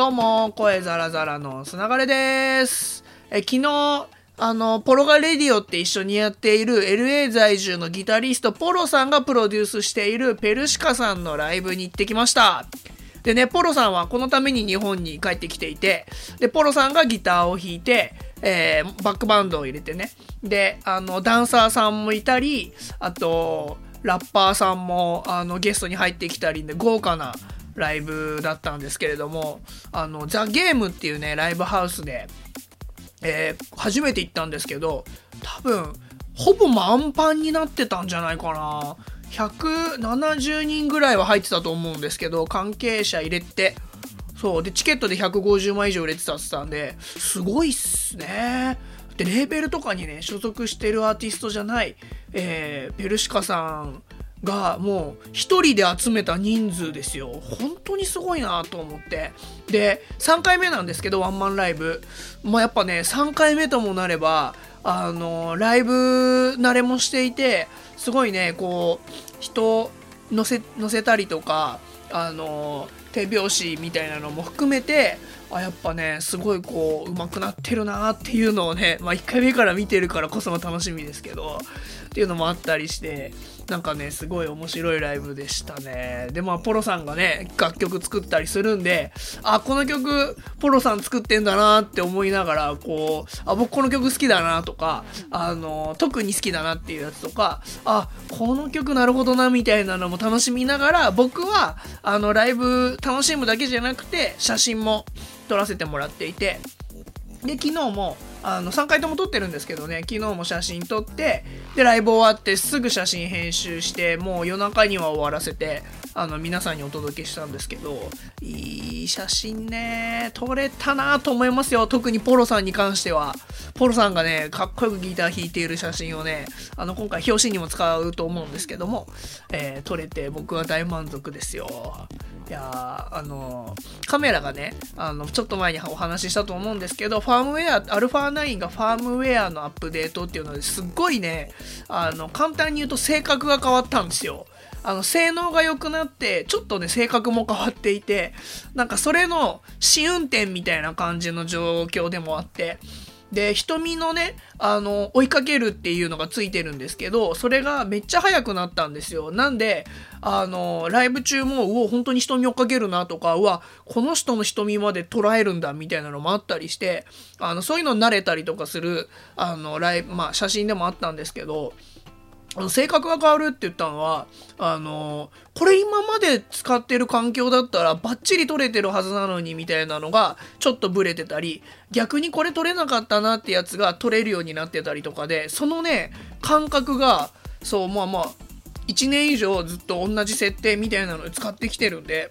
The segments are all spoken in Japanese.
どうも、声ザラザラのつながれです。え昨日、あの、ポロガレディオって一緒にやっている LA 在住のギタリストポロさんがプロデュースしているペルシカさんのライブに行ってきました。でね、ポロさんはこのために日本に帰ってきていて、で、ポロさんがギターを弾いて、えーバックバンドを入れてね。で、あの、ダンサーさんもいたり、あと、ラッパーさんも、あの、ゲストに入ってきたりで、豪華なライブだったんですけれども、あの、ザ・ゲームっていうね、ライブハウスで、えー初めて行ったんですけど、多分、ほぼ満帆になってたんじゃないかな。170人ぐらいは入ってたと思うんですけど、関係者入れて、そう。で、チケットで150枚以上売れてたって言ったんで、すごいっすね。で、レーベルとかにね、所属してるアーティストじゃない、えーペルシカさんがもう一人で集めた人数ですよ。本当にすごいなと思って。で、3回目なんですけど、ワンマンライブ。まあやっぱね、3回目ともなれば、あの、ライブ慣れもしていて、すごいね、こう、人乗せ、乗せたりとか、あの、手拍子みたいなのも含めて、あ、やっぱね、すごいこう、上手くなってるなっていうのをね、まあ1回目から見てるからこその楽しみですけど、っていうのもあったりして、なんかね、すごい面白いライブでしたね。で、まあ、ポロさんがね、楽曲作ったりするんで、あ、この曲、ポロさん作ってんだなって思いながら、こう、あ、僕この曲好きだなとか、あの、特に好きだなっていうやつとか、あ、この曲なるほどなみたいなのも楽しみながら、僕は、あの、ライブ楽しむだけじゃなくて、写真も撮らせてもらっていて、で昨日もあの3回とも撮ってるんですけどね。昨日も写真撮ってでライブ終わってすぐ写真編集してもう夜中には終わらせてあの皆さんにお届けしたんですけどいい写真ね。撮れたなと思いますよ。特にポロさんに関しては。ポロさんがねかっこよくギター弾いている写真をねあの今回表紙にも使うと思うんですけども、えー撮れて僕は大満足ですよ。いやあのカメラがねあのちょっと前にお話ししたと思うんですけどファームウェアアルファ9がファームウェアのアップデートっていうのですっごいねあの簡単に言うと性格が変わったんですよ。あの性能が良くなってちょっとね性格も変わっていてなんかそれの試運転みたいな感じの状況でもあってで、瞳のね、あの、追いかけるっていうのがついてるんですけど、それがめっちゃ速くなったんですよ。なんで、あの、ライブ中も、うお、本当に瞳追っかけるなとか、うわ、この人の瞳まで捉えるんだみたいなのもあったりして、あの、そういうの慣れたりとかする、あの、ライブ、まあ、写真でもあったんですけど、性格が変わるって言ったのは、あの、これ今まで使ってる環境だったらバッチリ撮れてるはずなのにみたいなのがちょっとブレてたり、逆にこれ撮れなかったなってやつが撮れるようになってたりとかで、そのね、感覚が、そう、まあまあ、1年以上ずっと同じ設定みたいなので使ってきてるんで、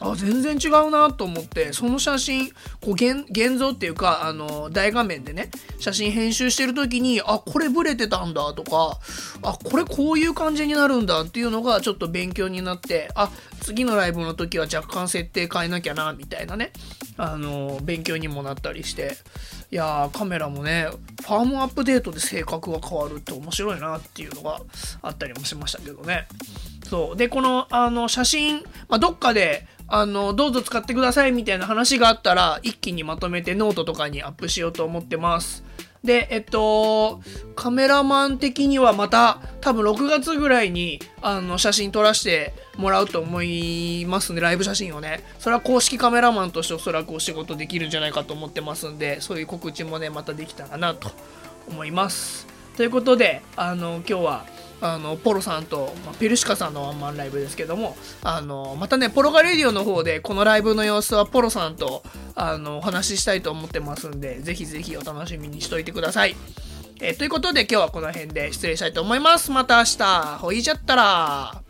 あ全然違うなと思ってその写真こう現現像っていうかあの大画面でね写真編集してる時にあこれブレてたんだとかあこれこういう感じになるんだっていうのがちょっと勉強になってあ次のライブの時は若干設定変えなきゃなみたいなねあの勉強にもなったりしていやーカメラもねファームアップデートで性格が変わるって面白いなっていうのがあったりもしましたけどね。そう。でこのあの写真、まあ、どっかであのどうぞ使ってくださいみたいな話があったら一気にまとめてノートとかにアップしようと思ってます。でえっとカメラマン的にはまた多分6月ぐらいにあの写真撮らせてもらうと思いますんでライブ写真をね。それは公式カメラマンとしておそらくお仕事できるんじゃないかと思ってますんでそういう告知もねまたできたらなと思います。ということであの今日はあのポロさんと、まあ、ペルシカさんのワンマンライブですけどもあのまたねポロガレディオの方でこのライブの様子はポロさんとあのお話ししたいと思ってますんでぜひぜひお楽しみにしといてください。えーということで今日はこの辺で失礼したいと思います。また明日ほいじゃったら